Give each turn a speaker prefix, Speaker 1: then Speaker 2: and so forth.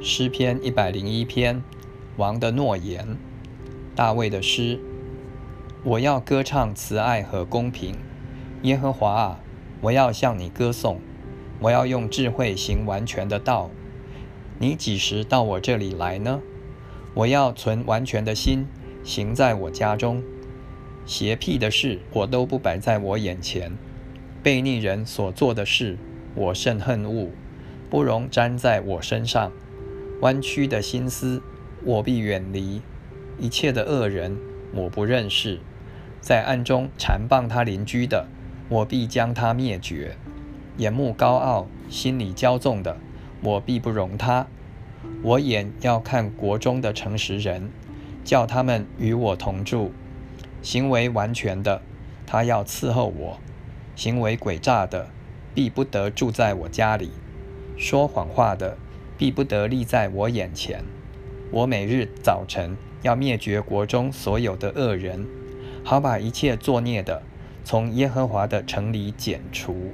Speaker 1: 诗篇一百零一篇，王的诺言，大卫的诗。我要歌唱慈爱和公平，耶和华啊，我要向你歌颂。我要用智慧行完全的道。你几时到我这里来呢？我要存完全的心行在我家中。邪僻的事我都不摆在我眼前，悖逆人所做的事我甚恨恶，不容沾在我身上。弯曲的心思，我必远离；一切的恶人，我不认识。在暗中缠棒他邻居的，我必将他灭绝。眼目高傲、心里骄纵的，我必不容他。我眼要看国中的诚实人，叫他们与我同住。行为完全的，他要伺候我；行为诡诈的，必不得住在我家里。说谎话的。必不得立在我眼前。我每日早晨要灭绝国中所有的恶人，好把一切作孽的从耶和华的城里剪除。